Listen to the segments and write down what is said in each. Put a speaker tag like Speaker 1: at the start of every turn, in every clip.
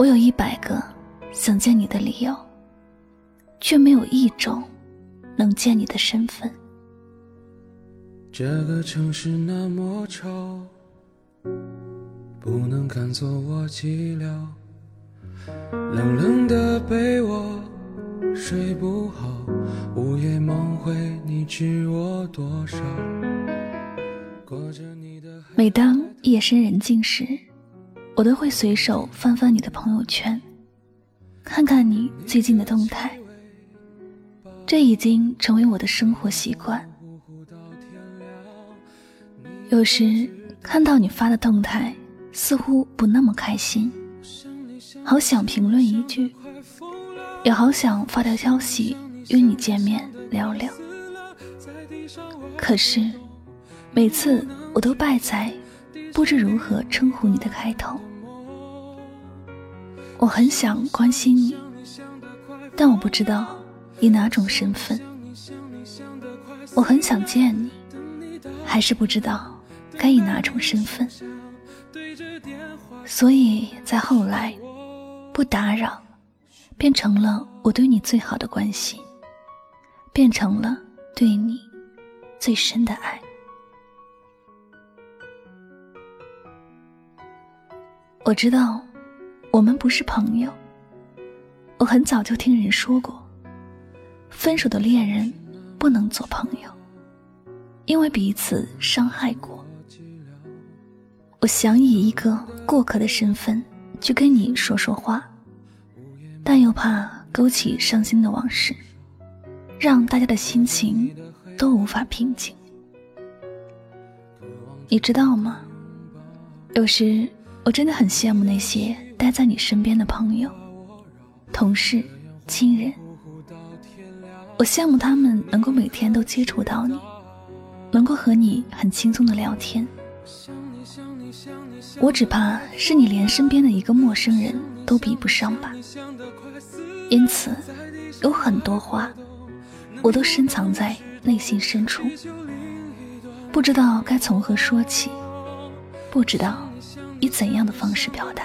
Speaker 1: 我有一百个想见你的理由，却没有一种能见你的身份。
Speaker 2: 这个城市那么吵，不能赶走我寂寥。冷冷的被窝，睡不好，午夜梦回，你知我多少？
Speaker 1: 过着你的。每当夜深人静时。我都会随手翻翻你的朋友圈，看看你最近的动态。这已经成为我的生活习惯。有时看到你发的动态，似乎不那么开心，好想评论一句，也好想发条消息约你见面聊聊。可是每次我都败在。不知如何称呼你的开头，我很想关心你，但我不知道以哪种身份。我很想见你，还是不知道该以哪种身份。所以在后来，不打扰，变成了我对你最好的关心，变成了对你最深的爱。我知道，我们不是朋友。我很早就听人说过，分手的恋人不能做朋友，因为彼此伤害过。我想以一个过客的身份去跟你说说话，但又怕勾起伤心的往事，让大家的心情都无法平静。你知道吗？有时。我真的很羡慕那些待在你身边的朋友、同事、亲人。我羡慕他们能够每天都接触到你，能够和你很轻松的聊天。我只怕是你连身边的一个陌生人都比不上吧。因此，有很多话我都深藏在内心深处，不知道该从何说起，不知道。以怎样的方式表达？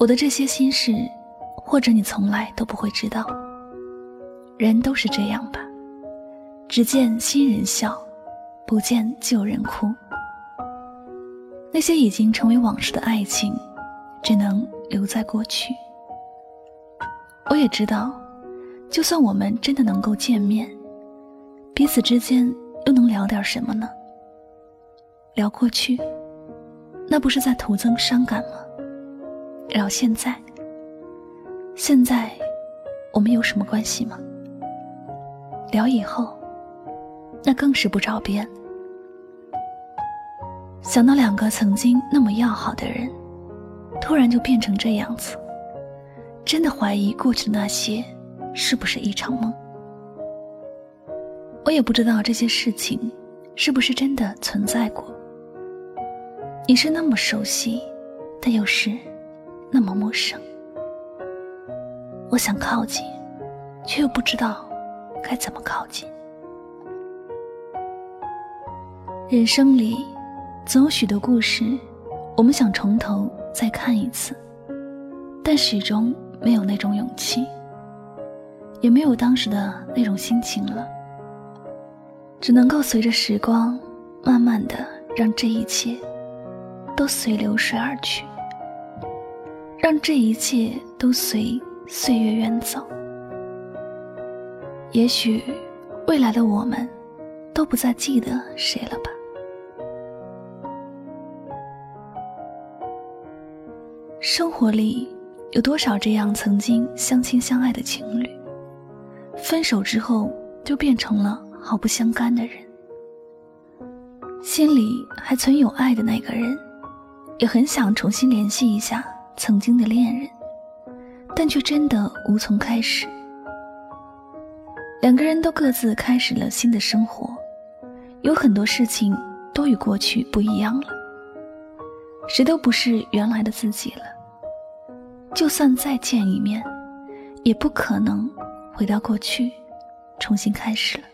Speaker 2: 我
Speaker 1: 的这些心事，或者你从来都不会知道。人都是这样吧，只见新人笑，不见旧人哭。那些已经成为往事的爱情，只能留在过去。我也知道，就算我们真的能够见面，彼此之间又能聊点什么呢？聊过去，那不是在徒增伤感吗？聊现在，现在我们有什么关系吗？聊以后，那更是不着边。想到两个曾经那么要好的人，突然就变成这样子，真的怀疑过去的那些是不是一场梦。我也不知道这些事情是不是真的存在过。你是那么熟悉，但又是那么陌生。我想靠近，却又不知道该怎么靠近。人生里总有许多故事，我们想从头再看一次，但始终没有那种勇气，也没有当时的那种心情了。只能够随着时光，慢慢的让这一切都随流水而去，让这一切都随岁月远走。也许未来的我们都不再记得谁了吧？生活里有多少这样曾经相亲相爱的情侣，分手之后就变成了。毫不相干的人，心里还存有爱的那个人，也很想重新联系一下曾经的恋人，但却真的无从开始。两个人都各自开始了新的生活，有很多事情都与过去不一样了，谁都不是原来的自己了。就算再见一面，也不可能回到过去，重新开始了。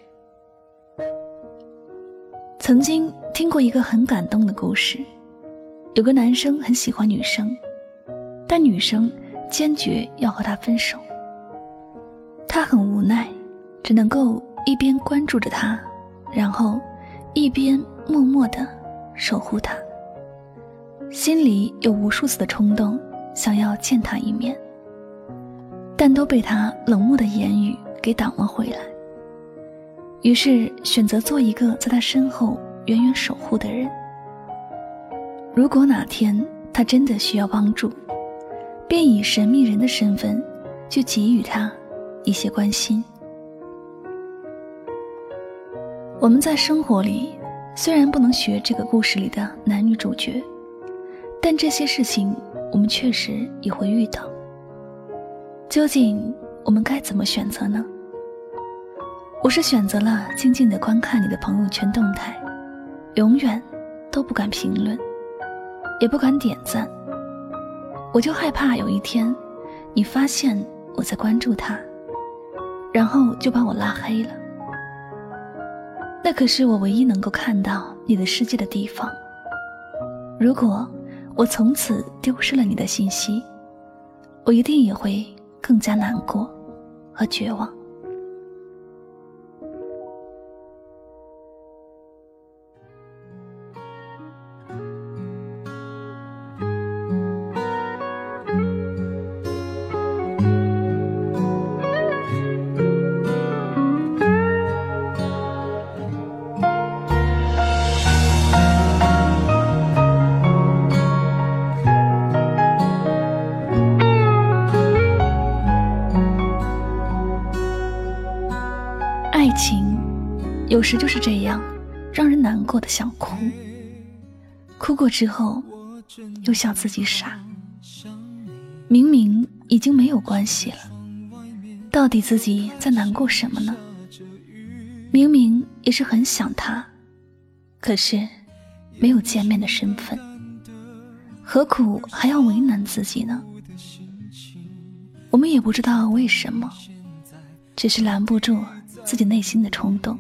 Speaker 1: 曾经听过一个很感动的故事，有个男生很喜欢女生，但女生坚决要和他分手。他很无奈，只能够一边关注着他，然后一边默默的守护他。心里有无数次的冲动，想要见他一面，但都被他冷漠的言语给挡了回来。于是选择做一个在他身后远远守护的人。如果哪天他真的需要帮助，便以神秘人的身份去给予他一些关心。我们在生活里虽然不能学这个故事里的男女主角，但这些事情我们确实也会遇到。究竟我们该怎么选择呢？我是选择了静静的观看你的朋友圈动态，永远都不敢评论，也不敢点赞。我就害怕有一天，你发现我在关注他，然后就把我拉黑了。那可是我唯一能够看到你的世界的地方。如果我从此丢失了你的信息，我一定也会更加难过和绝望。有时就是这样，让人难过的想哭，哭过之后又笑自己傻。明明已经没有关系了，到底自己在难过什么呢？明明也是很想他，可是没有见面的身份，何苦还要为难自己呢？我们也不知道为什么，只是拦不住自己内心的冲动。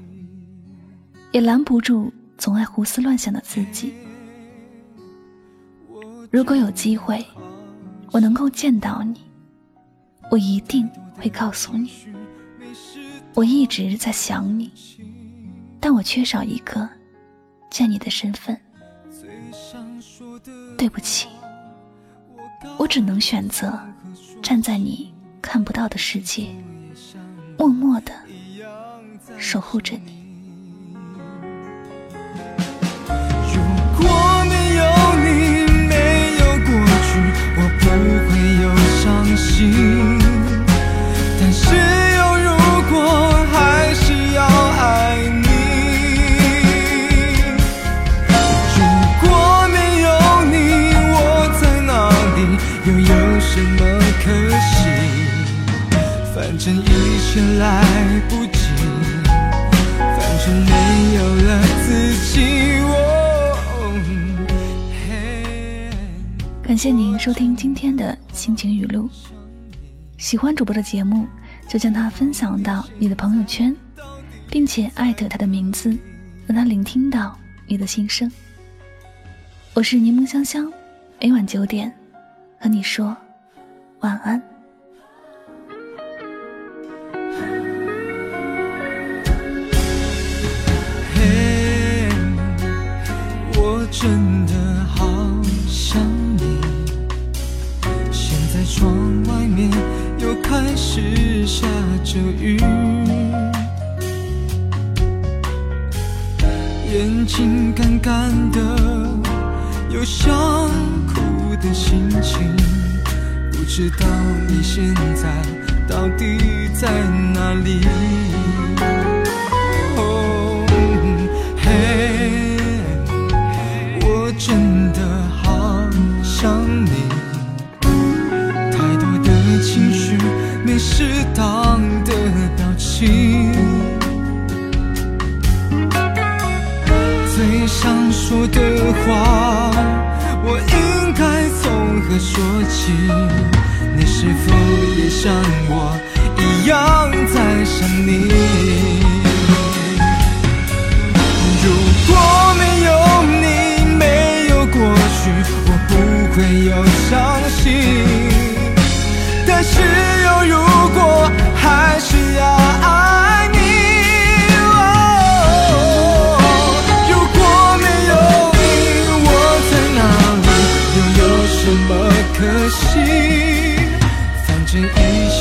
Speaker 1: 也拦不住总爱胡思乱想的自己。如果有机会，我能够见到你，我一定会告诉你，我一直在想你，但我缺少一个见你的身份。对不起，我只能选择站在你看不到的世界，默默的守护着你。谢您收听今天的心情语录。喜欢主播的节目，就将它分享到你的朋友圈，并且艾特他的名字，让他聆听到你的心声。我是柠檬香香，每晚九点和你说晚安。
Speaker 2: 嘿，我真着雨，眼睛干干的，有想哭的心情。不知道你现在到底在哪里？我一样在想你？如果没有你，没有过去，我不会有伤心。但是有如果，还是要爱